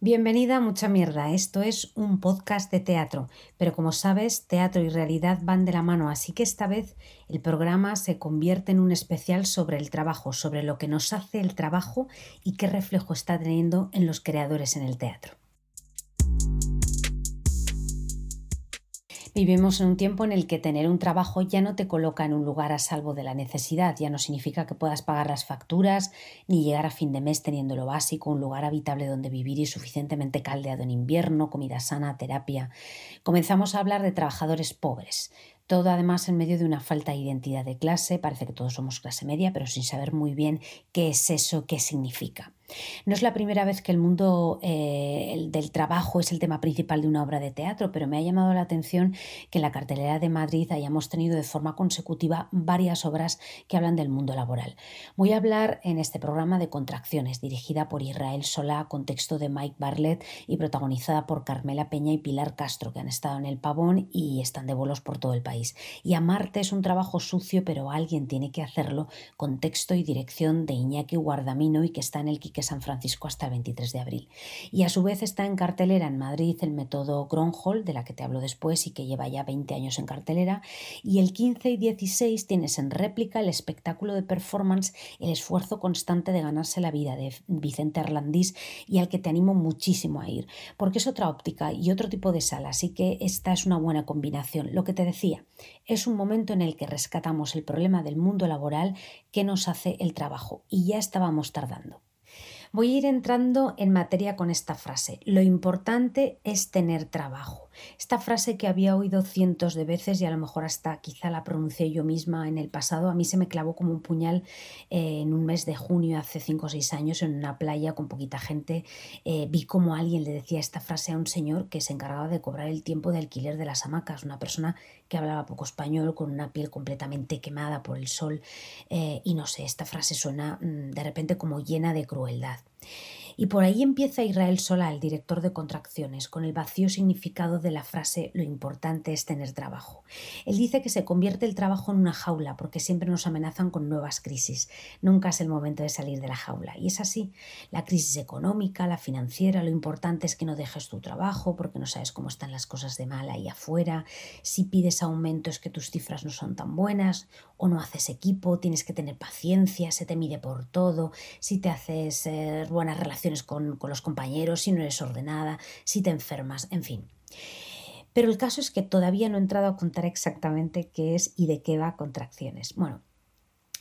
Bienvenida a Mucha Mierda. Esto es un podcast de teatro, pero como sabes, teatro y realidad van de la mano, así que esta vez el programa se convierte en un especial sobre el trabajo, sobre lo que nos hace el trabajo y qué reflejo está teniendo en los creadores en el teatro. Vivimos en un tiempo en el que tener un trabajo ya no te coloca en un lugar a salvo de la necesidad, ya no significa que puedas pagar las facturas ni llegar a fin de mes teniendo lo básico, un lugar habitable donde vivir y suficientemente caldeado en invierno, comida sana, terapia. Comenzamos a hablar de trabajadores pobres, todo además en medio de una falta de identidad de clase, parece que todos somos clase media, pero sin saber muy bien qué es eso, qué significa. No es la primera vez que el mundo eh, del trabajo es el tema principal de una obra de teatro, pero me ha llamado la atención que en la cartelera de Madrid hayamos tenido de forma consecutiva varias obras que hablan del mundo laboral. Voy a hablar en este programa de Contracciones, dirigida por Israel Solá, con texto de Mike Barlett y protagonizada por Carmela Peña y Pilar Castro, que han estado en el Pavón y están de bolos por todo el país. Y Amarte es un trabajo sucio, pero alguien tiene que hacerlo, con texto y dirección de Iñaki Guardamino y que está en el San Francisco hasta el 23 de abril. Y a su vez está en cartelera en Madrid el método Gronholm, de la que te hablo después y que lleva ya 20 años en cartelera. Y el 15 y 16 tienes en réplica el espectáculo de performance El esfuerzo constante de ganarse la vida de Vicente Arlandís y al que te animo muchísimo a ir, porque es otra óptica y otro tipo de sala, así que esta es una buena combinación. Lo que te decía, es un momento en el que rescatamos el problema del mundo laboral que nos hace el trabajo y ya estábamos tardando. Voy a ir entrando en materia con esta frase. Lo importante es tener trabajo. Esta frase que había oído cientos de veces y a lo mejor hasta quizá la pronuncié yo misma en el pasado, a mí se me clavó como un puñal eh, en un mes de junio hace cinco o seis años en una playa con poquita gente. Eh, vi como alguien le decía esta frase a un señor que se encargaba de cobrar el tiempo de alquiler de las hamacas, una persona que hablaba poco español, con una piel completamente quemada por el sol eh, y no sé, esta frase suena mm, de repente como llena de crueldad. Y por ahí empieza Israel Sola, el director de Contracciones, con el vacío significado de la frase lo importante es tener trabajo. Él dice que se convierte el trabajo en una jaula porque siempre nos amenazan con nuevas crisis. Nunca es el momento de salir de la jaula. Y es así. La crisis económica, la financiera, lo importante es que no dejes tu trabajo porque no sabes cómo están las cosas de mal ahí afuera. Si pides aumento es que tus cifras no son tan buenas o no haces equipo, tienes que tener paciencia, se te mide por todo. Si te haces eh, buenas relaciones con, los compañeros, si no eres ordenada, si te enfermas, en fin. Pero el caso es que todavía no he entrado a contar exactamente qué es y de qué va contracciones. Bueno,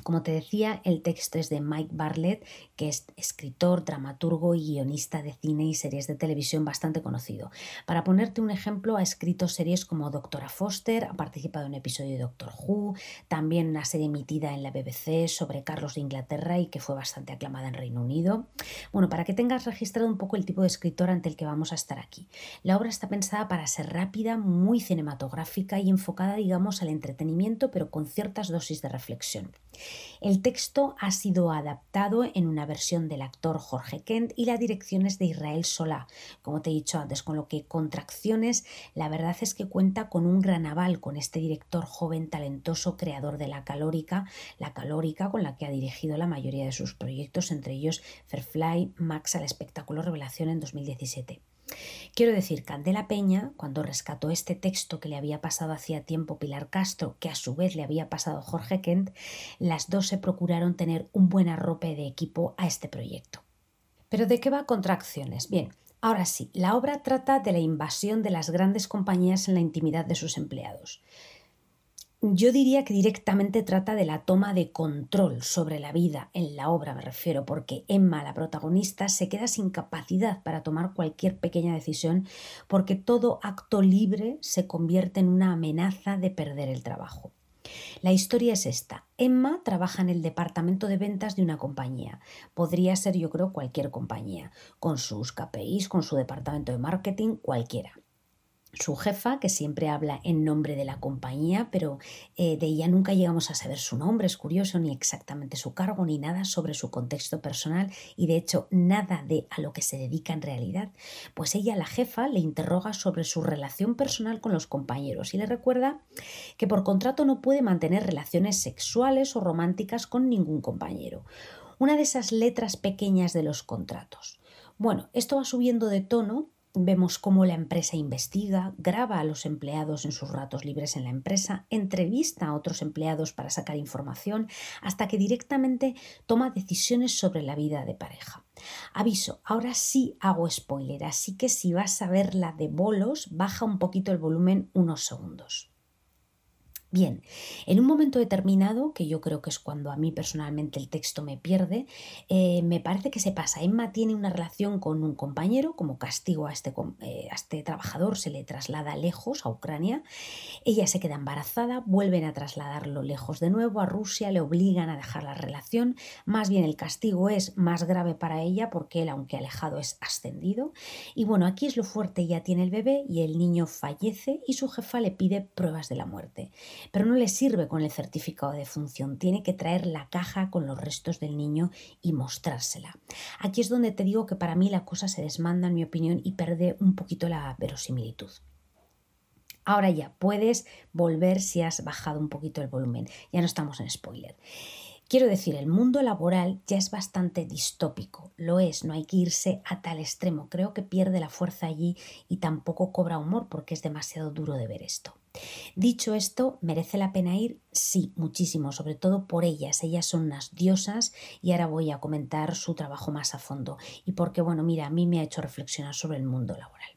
como te decía, el texto es de Mike Barlett, que es escritor, dramaturgo y guionista de cine y series de televisión bastante conocido. Para ponerte un ejemplo, ha escrito series como Doctora Foster, ha participado en un episodio de Doctor Who, también una serie emitida en la BBC sobre Carlos de Inglaterra y que fue bastante aclamada en Reino Unido. Bueno, para que tengas registrado un poco el tipo de escritor ante el que vamos a estar aquí. La obra está pensada para ser rápida, muy cinematográfica y enfocada, digamos, al entretenimiento, pero con ciertas dosis de reflexión. El texto ha sido adaptado en una versión del actor Jorge Kent y la dirección es de Israel Solá. Como te he dicho antes, con lo que Contracciones, la verdad es que cuenta con un gran aval con este director joven, talentoso, creador de la calórica, la calórica con la que ha dirigido la mayoría de sus proyectos, entre ellos Fairfly, Max al espectáculo Revelación en 2017. Quiero decir, Candela Peña, cuando rescató este texto que le había pasado hacía tiempo Pilar Castro, que a su vez le había pasado Jorge Kent, las dos se procuraron tener un buen arrope de equipo a este proyecto. ¿Pero de qué va Contracciones? Bien, ahora sí, la obra trata de la invasión de las grandes compañías en la intimidad de sus empleados. Yo diría que directamente trata de la toma de control sobre la vida, en la obra me refiero, porque Emma, la protagonista, se queda sin capacidad para tomar cualquier pequeña decisión porque todo acto libre se convierte en una amenaza de perder el trabajo. La historia es esta. Emma trabaja en el departamento de ventas de una compañía. Podría ser, yo creo, cualquier compañía, con sus KPIs, con su departamento de marketing, cualquiera su jefa, que siempre habla en nombre de la compañía, pero eh, de ella nunca llegamos a saber su nombre, es curioso, ni exactamente su cargo, ni nada sobre su contexto personal y de hecho nada de a lo que se dedica en realidad. Pues ella, la jefa, le interroga sobre su relación personal con los compañeros y le recuerda que por contrato no puede mantener relaciones sexuales o románticas con ningún compañero. Una de esas letras pequeñas de los contratos Bueno, esto va subiendo de tono Vemos cómo la empresa investiga, graba a los empleados en sus ratos libres en la empresa, entrevista a otros empleados para sacar información, hasta que directamente toma decisiones sobre la vida de pareja. Aviso, ahora sí hago spoiler, así que si vas a verla de bolos, baja un poquito el volumen unos segundos. Bien, en un momento determinado, que yo creo que es cuando a mí personalmente el texto me pierde, eh, me parece que se pasa. Emma tiene una relación con un compañero, como castigo a este, eh, a este trabajador, se le traslada lejos a Ucrania. Ella se queda embarazada, vuelven a trasladarlo lejos de nuevo a Rusia, le obligan a dejar la relación. Más bien el castigo es más grave para ella porque él, aunque alejado, es ascendido. Y bueno, aquí es lo fuerte, ella tiene el bebé y el niño fallece y su jefa le pide pruebas de la muerte. Pero no le sirve con el certificado de función, tiene que traer la caja con los restos del niño y mostrársela. Aquí es donde te digo que para mí la cosa se desmanda, en mi opinión, y pierde un poquito la verosimilitud. Ahora ya puedes volver si has bajado un poquito el volumen. Ya no estamos en spoiler. Quiero decir, el mundo laboral ya es bastante distópico, lo es, no hay que irse a tal extremo. Creo que pierde la fuerza allí y tampoco cobra humor porque es demasiado duro de ver esto. Dicho esto, ¿merece la pena ir? Sí, muchísimo, sobre todo por ellas. Ellas son unas diosas y ahora voy a comentar su trabajo más a fondo y porque, bueno, mira, a mí me ha hecho reflexionar sobre el mundo laboral.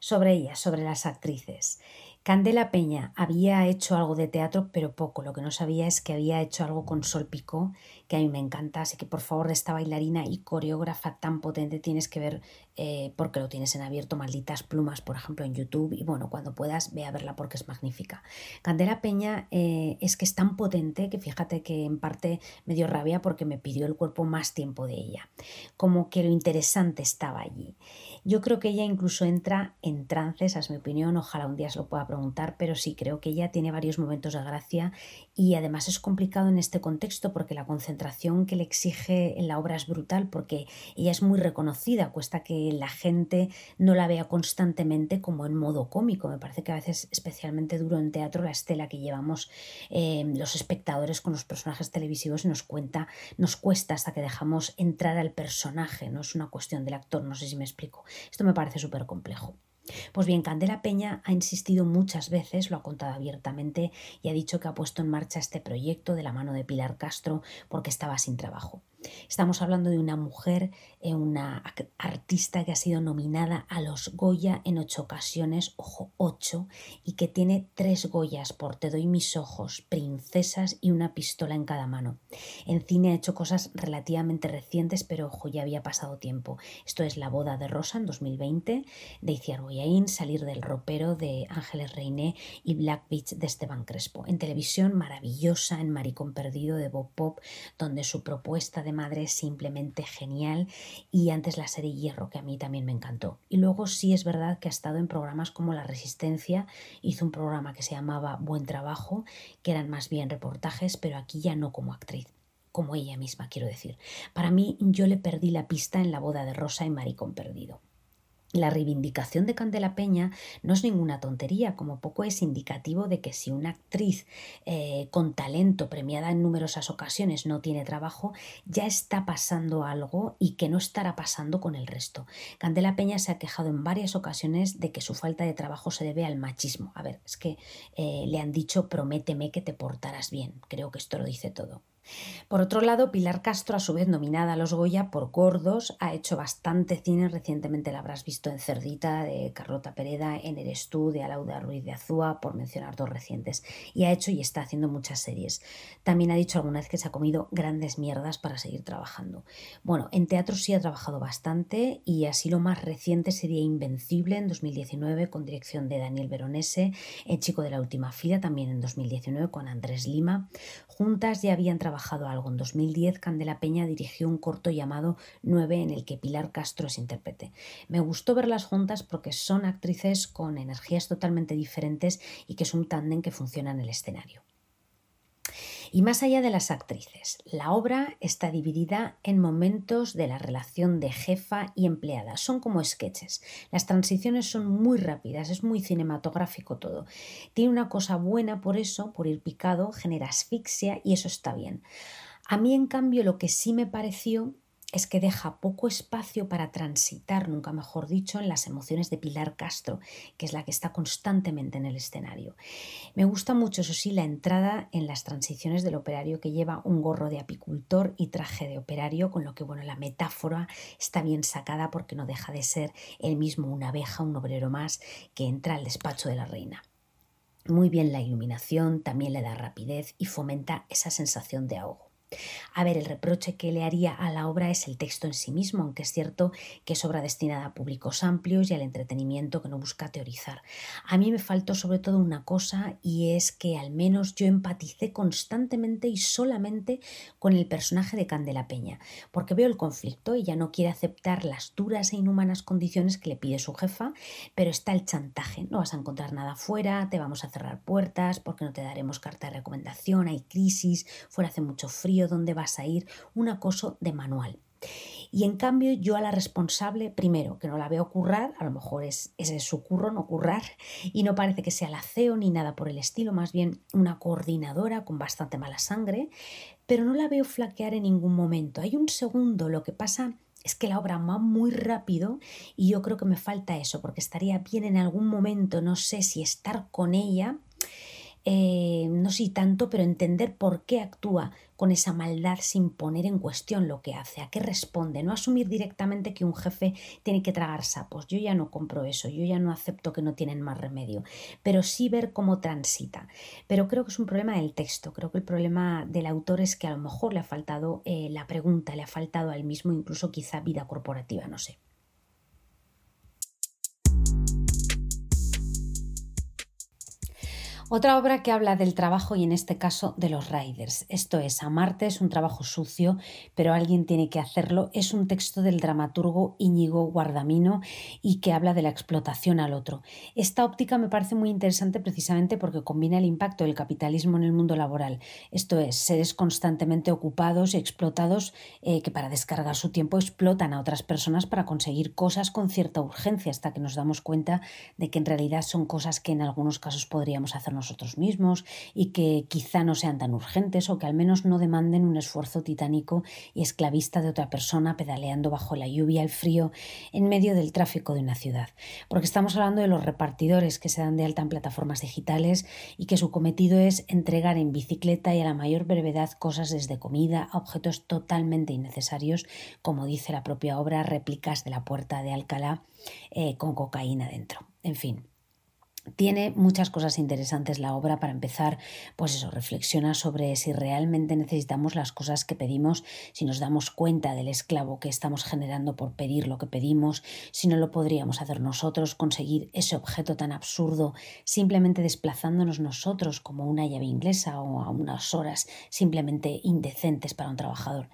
Sobre ellas, sobre las actrices. Candela Peña había hecho algo de teatro, pero poco. Lo que no sabía es que había hecho algo con Sol Picó, que a mí me encanta. Así que por favor, de esta bailarina y coreógrafa tan potente tienes que ver, eh, porque lo tienes en abierto, malditas plumas, por ejemplo, en YouTube. Y bueno, cuando puedas, ve a verla porque es magnífica. Candela Peña eh, es que es tan potente que fíjate que en parte me dio rabia porque me pidió el cuerpo más tiempo de ella. Como que lo interesante estaba allí. Yo creo que ella incluso entra en trance, esa es mi opinión, ojalá un día se lo pueda preguntar, pero sí creo que ella tiene varios momentos de gracia y además es complicado en este contexto porque la concentración que le exige en la obra es brutal porque ella es muy reconocida, cuesta que la gente no la vea constantemente como en modo cómico. Me parece que a veces especialmente duro en teatro la estela que llevamos eh, los espectadores con los personajes televisivos nos cuenta, nos cuesta hasta que dejamos entrar al personaje, no es una cuestión del actor, no sé si me explico. Esto me parece súper complejo. Pues bien, Candela Peña ha insistido muchas veces, lo ha contado abiertamente y ha dicho que ha puesto en marcha este proyecto de la mano de Pilar Castro porque estaba sin trabajo. Estamos hablando de una mujer, una artista que ha sido nominada a los Goya en ocho ocasiones, ojo, ocho, y que tiene tres Goyas por Te doy mis ojos, Princesas y una pistola en cada mano. En cine ha hecho cosas relativamente recientes, pero ojo, ya había pasado tiempo. Esto es La boda de Rosa en 2020, de Iciar Boyain, Salir del ropero de Ángeles Reiné y Black Beach de Esteban Crespo. En televisión, maravillosa en Maricón Perdido de Bob Pop, donde su propuesta de madre es simplemente genial y antes la serie Hierro, que a mí también me encantó. Y luego sí es verdad que ha estado en programas como La Resistencia, hizo un programa que se llamaba Buen Trabajo, que eran más bien reportajes, pero aquí ya no como actriz como ella misma, quiero decir. Para mí, yo le perdí la pista en la boda de Rosa y Maricón Perdido. La reivindicación de Candela Peña no es ninguna tontería, como poco es indicativo de que si una actriz eh, con talento premiada en numerosas ocasiones no tiene trabajo, ya está pasando algo y que no estará pasando con el resto. Candela Peña se ha quejado en varias ocasiones de que su falta de trabajo se debe al machismo. A ver, es que eh, le han dicho prométeme que te portarás bien. Creo que esto lo dice todo. Por otro lado, Pilar Castro, a su vez nominada a los Goya por Gordos, ha hecho bastante cine. Recientemente la habrás visto en Cerdita, de Carlota Pereda, en Eres tú, de Alauda Ruiz de Azúa, por mencionar dos recientes. Y ha hecho y está haciendo muchas series. También ha dicho alguna vez que se ha comido grandes mierdas para seguir trabajando. Bueno, en teatro sí ha trabajado bastante y así lo más reciente sería Invencible en 2019 con dirección de Daniel Veronese, El chico de la última fila también en 2019 con Andrés Lima. Juntas ya habían trabajado trabajado algo. En 2010, Candela Peña dirigió un corto llamado Nueve en el que Pilar Castro es intérprete. Me gustó verlas juntas porque son actrices con energías totalmente diferentes y que es un tándem que funciona en el escenario. Y más allá de las actrices, la obra está dividida en momentos de la relación de jefa y empleada. Son como sketches. Las transiciones son muy rápidas, es muy cinematográfico todo. Tiene una cosa buena por eso, por ir picado, genera asfixia y eso está bien. A mí, en cambio, lo que sí me pareció es que deja poco espacio para transitar, nunca mejor dicho, en las emociones de Pilar Castro, que es la que está constantemente en el escenario. Me gusta mucho, eso sí, la entrada en las transiciones del operario que lleva un gorro de apicultor y traje de operario, con lo que, bueno, la metáfora está bien sacada porque no deja de ser él mismo una abeja, un obrero más, que entra al despacho de la reina. Muy bien la iluminación, también le da rapidez y fomenta esa sensación de ahogo. A ver, el reproche que le haría a la obra es el texto en sí mismo, aunque es cierto que es obra destinada a públicos amplios y al entretenimiento que no busca teorizar. A mí me faltó sobre todo una cosa y es que al menos yo empaticé constantemente y solamente con el personaje de Candela Peña, porque veo el conflicto, ella no quiere aceptar las duras e inhumanas condiciones que le pide su jefa, pero está el chantaje, no vas a encontrar nada fuera, te vamos a cerrar puertas porque no te daremos carta de recomendación, hay crisis, fuera hace mucho frío, dónde vas a ir, un acoso de manual. Y en cambio yo a la responsable, primero, que no la veo currar, a lo mejor es, ese es su curro, no currar, y no parece que sea la CEO ni nada por el estilo, más bien una coordinadora con bastante mala sangre, pero no la veo flaquear en ningún momento. Hay un segundo, lo que pasa es que la obra va muy rápido y yo creo que me falta eso, porque estaría bien en algún momento, no sé si estar con ella eh, no sé tanto, pero entender por qué actúa con esa maldad sin poner en cuestión lo que hace, a qué responde, no asumir directamente que un jefe tiene que tragar sapos. Yo ya no compro eso, yo ya no acepto que no tienen más remedio, pero sí ver cómo transita. Pero creo que es un problema del texto, creo que el problema del autor es que a lo mejor le ha faltado eh, la pregunta, le ha faltado al mismo incluso quizá vida corporativa, no sé. Otra obra que habla del trabajo y en este caso de los riders. Esto es, Amarte es un trabajo sucio, pero alguien tiene que hacerlo. Es un texto del dramaturgo Íñigo Guardamino y que habla de la explotación al otro. Esta óptica me parece muy interesante precisamente porque combina el impacto del capitalismo en el mundo laboral. Esto es, seres constantemente ocupados y explotados eh, que para descargar su tiempo explotan a otras personas para conseguir cosas con cierta urgencia hasta que nos damos cuenta de que en realidad son cosas que en algunos casos podríamos hacer nosotros mismos y que quizá no sean tan urgentes o que al menos no demanden un esfuerzo titánico y esclavista de otra persona pedaleando bajo la lluvia, el frío, en medio del tráfico de una ciudad. Porque estamos hablando de los repartidores que se dan de alta en plataformas digitales y que su cometido es entregar en bicicleta y a la mayor brevedad cosas desde comida a objetos totalmente innecesarios, como dice la propia obra, réplicas de la puerta de Alcalá eh, con cocaína dentro. En fin, tiene muchas cosas interesantes la obra. Para empezar, pues eso, reflexiona sobre si realmente necesitamos las cosas que pedimos, si nos damos cuenta del esclavo que estamos generando por pedir lo que pedimos, si no lo podríamos hacer nosotros, conseguir ese objeto tan absurdo simplemente desplazándonos nosotros como una llave inglesa o a unas horas simplemente indecentes para un trabajador.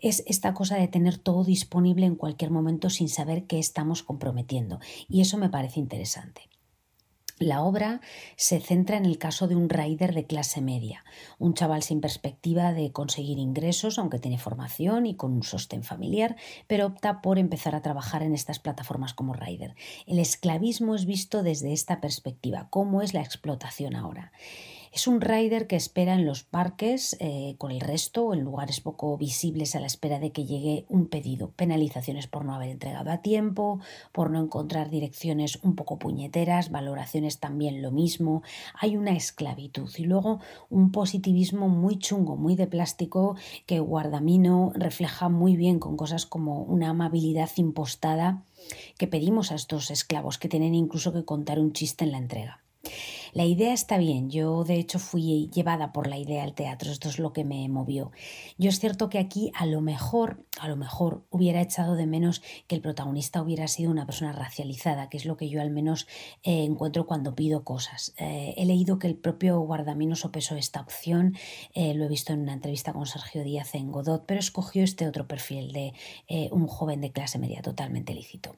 Es esta cosa de tener todo disponible en cualquier momento sin saber qué estamos comprometiendo y eso me parece interesante. La obra se centra en el caso de un rider de clase media, un chaval sin perspectiva de conseguir ingresos, aunque tiene formación y con un sostén familiar, pero opta por empezar a trabajar en estas plataformas como rider. El esclavismo es visto desde esta perspectiva, cómo es la explotación ahora. Es un rider que espera en los parques eh, con el resto en lugares poco visibles a la espera de que llegue un pedido. Penalizaciones por no haber entregado a tiempo, por no encontrar direcciones un poco puñeteras, valoraciones también lo mismo. Hay una esclavitud y luego un positivismo muy chungo, muy de plástico que Guardamino refleja muy bien con cosas como una amabilidad impostada que pedimos a estos esclavos que tienen incluso que contar un chiste en la entrega. La idea está bien, yo de hecho fui llevada por la idea al teatro, esto es lo que me movió. Yo es cierto que aquí a lo mejor, a lo mejor hubiera echado de menos que el protagonista hubiera sido una persona racializada, que es lo que yo al menos eh, encuentro cuando pido cosas. Eh, he leído que el propio Guardamino sopesó esta opción, eh, lo he visto en una entrevista con Sergio Díaz en Godot, pero escogió este otro perfil de un joven de clase media totalmente lícito.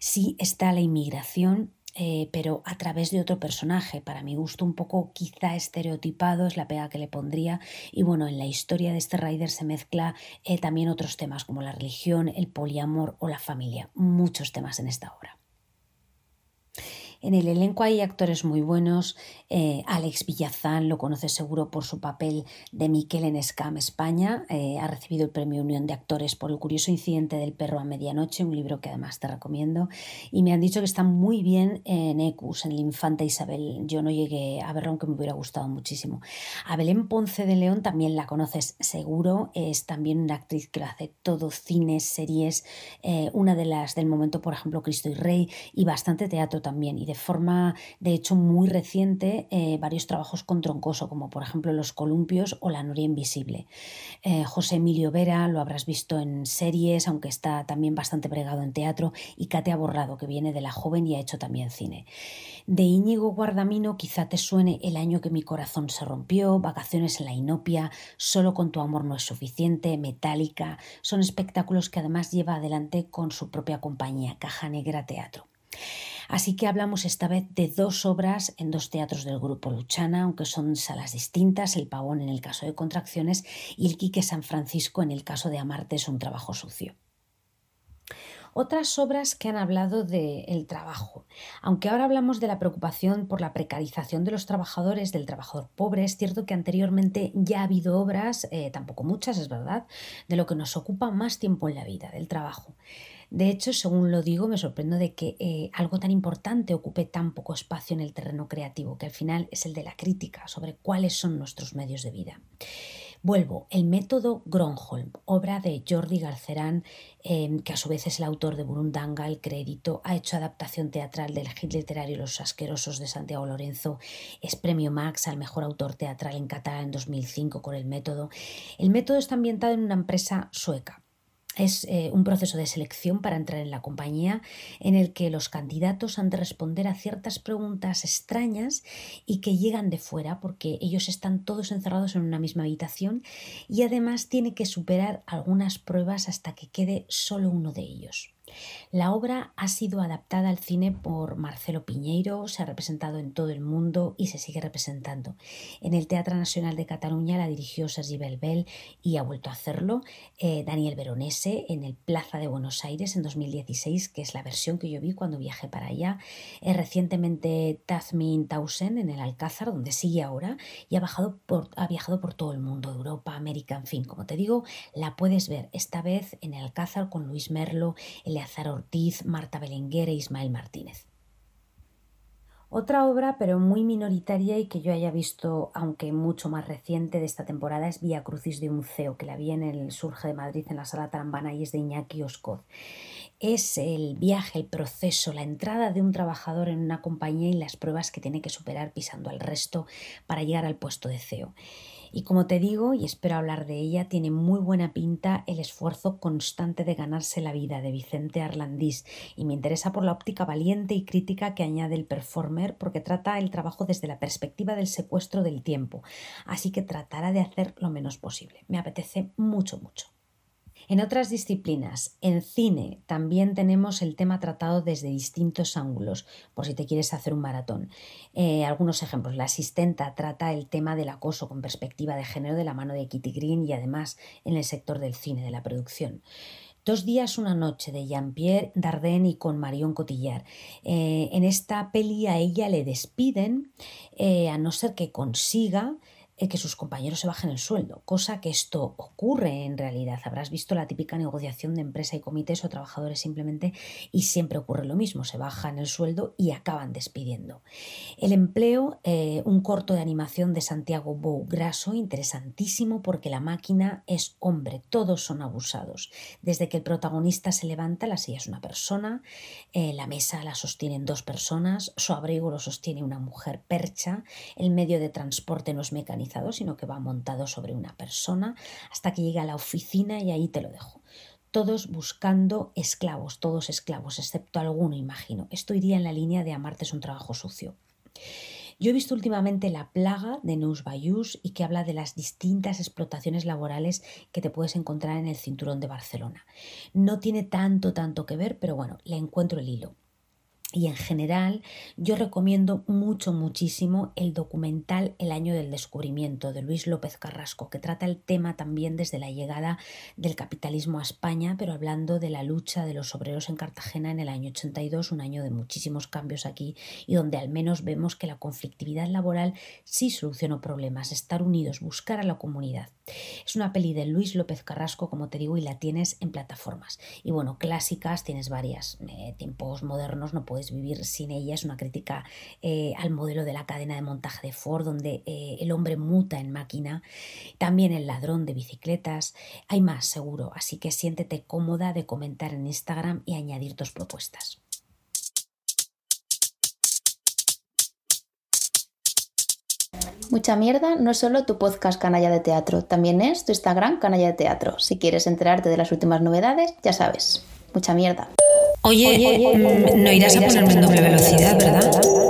Sí está la inmigración eh, pero a través de otro personaje. Para mi gusto, un poco quizá estereotipado es la pega que le pondría. Y bueno, en la historia de este Rider se mezcla eh, también otros temas como la religión, el poliamor o la familia. Muchos temas en esta obra. En el elenco hay actores muy buenos. Eh, Alex Villazán lo conoce seguro por su papel de Miquel en Scam España. Eh, ha recibido el premio Unión de Actores por el curioso incidente del perro a medianoche, un libro que además te recomiendo. Y me han dicho que está muy bien en Ecus, en el Infanta Isabel. Yo no llegué a verlo, aunque me hubiera gustado muchísimo. A Belén Ponce de León también la conoces seguro. Es también una actriz que lo hace todo, cines, series. Eh, una de las del momento, por ejemplo, Cristo y Rey, y bastante teatro también de forma, de hecho, muy reciente, eh, varios trabajos con Troncoso, como por ejemplo Los Columpios o La Noria Invisible. Eh, José Emilio Vera lo habrás visto en series, aunque está también bastante bregado en teatro, y Katia Borrado, que viene de La Joven y ha hecho también cine. De Íñigo Guardamino quizá te suene El año que mi corazón se rompió, Vacaciones en la Inopia, Solo con tu amor no es suficiente, Metálica, son espectáculos que además lleva adelante con su propia compañía, Caja Negra Teatro. Así que hablamos esta vez de dos obras en dos teatros del grupo Luchana, aunque son salas distintas, El Pavón en el caso de Contracciones y El Quique San Francisco en el caso de Amarte es un trabajo sucio. Otras obras que han hablado del trabajo. Aunque ahora hablamos de la preocupación por la precarización de los trabajadores, del trabajador pobre, es cierto que anteriormente ya ha habido obras, eh, tampoco muchas, es verdad, de lo que nos ocupa más tiempo en la vida, del trabajo. De hecho, según lo digo, me sorprendo de que eh, algo tan importante ocupe tan poco espacio en el terreno creativo, que al final es el de la crítica sobre cuáles son nuestros medios de vida. Vuelvo, el método Gronholm, obra de Jordi Garcerán, em, que a su vez es el autor de Burundanga, El Crédito, ha hecho adaptación teatral del hit literario Los Asquerosos de Santiago Lorenzo, es premio Max al mejor autor teatral en catalán en 2005 con el método. El método está ambientado en una empresa sueca es eh, un proceso de selección para entrar en la compañía en el que los candidatos han de responder a ciertas preguntas extrañas y que llegan de fuera porque ellos están todos encerrados en una misma habitación y además tiene que superar algunas pruebas hasta que quede solo uno de ellos. La obra ha sido adaptada al cine por Marcelo Piñeiro, se ha representado en todo el mundo y se sigue representando. En el Teatro Nacional de Cataluña la dirigió Sergi Belbel y ha vuelto a hacerlo eh, Daniel Veronese en el Plaza de Buenos Aires en 2016, que es la versión que yo vi cuando viajé para allá. Recientemente Tazmin Tausen en el Alcázar, donde sigue ahora, y ha, viajado por todo el mundo, Europa, América, en fin, como te digo, la puedes ver esta vez en el Alcázar con Luis Merlo, Eleazar Ortiz, Marta Belenguer e Ismael Martínez. Otra obra, pero muy minoritaria y que yo haya visto, aunque mucho más reciente de esta temporada, es Vía Crucis de un CEO, que la vi en el Surge de Madrid en la Sala Trambana y es de Iñaki Oscoz. Es el viaje, el proceso, la entrada de un trabajador en una compañía y las pruebas que tiene que superar pisando al resto para llegar al puesto de CEO. Y como te digo, y espero hablar de ella, tiene muy buena pinta el esfuerzo constante de ganarse la vida de Vicente Arlandís y me interesa por la óptica valiente y crítica que añade el performer porque trata el trabajo desde la perspectiva del secuestro del tiempo, así que tratará de hacer lo menos posible. Me apetece mucho, mucho. En otras disciplinas, en cine, también tenemos el tema tratado desde distintos ángulos, por si te quieres hacer un maratón. Eh, algunos ejemplos. La asistenta trata el tema del acoso con perspectiva de género de la mano de Kitty Green y además en el sector del cine, de la producción. Dos días, una noche de Jean-Pierre Dardenne y con Marion Cotillard. Eh, en esta peli a ella le despiden, eh, a no ser que consiga que sus compañeros se bajen el sueldo, cosa que esto ocurre en realidad. Habrás visto la típica negociación de empresa y comités o trabajadores simplemente y siempre ocurre lo mismo, se bajan el sueldo y acaban despidiendo. El empleo, eh, un corto de animación de Santiago Bou Graso, interesantísimo porque la máquina es hombre, todos son abusados. Desde que el protagonista se levanta, la silla es una persona, eh, la mesa la sostienen dos personas, su abrigo lo sostiene una mujer percha, el medio de transporte no es sino que va montado sobre una persona hasta que llega a la oficina y ahí te lo dejo. Todos buscando esclavos, todos esclavos, excepto alguno, imagino. Esto iría en la línea de amarte es un trabajo sucio. Yo he visto últimamente La plaga de Neus Bayús y que habla de las distintas explotaciones laborales que te puedes encontrar en el cinturón de Barcelona. No tiene tanto, tanto que ver, pero bueno, le encuentro el hilo. Y en general yo recomiendo mucho, muchísimo el documental El año del descubrimiento de Luis López Carrasco, que trata el tema también desde la llegada del capitalismo a España, pero hablando de la lucha de los obreros en Cartagena en el año 82, un año de muchísimos cambios aquí y donde al menos vemos que la conflictividad laboral sí solucionó problemas, estar unidos, buscar a la comunidad. Es una peli de Luis López Carrasco, como te digo, y la tienes en plataformas. Y bueno, clásicas tienes varias. Eh, tiempos modernos no puedes vivir sin ella. Es una crítica eh, al modelo de la cadena de montaje de Ford, donde eh, el hombre muta en máquina. También el ladrón de bicicletas. Hay más, seguro. Así que siéntete cómoda de comentar en Instagram y añadir tus propuestas. Mucha mierda no es solo tu podcast Canalla de Teatro, también es tu Instagram Canalla de Teatro. Si quieres enterarte de las últimas novedades, ya sabes. Mucha mierda. Oye, mm, no irás a ponerme en doble velocidad, ¿verdad?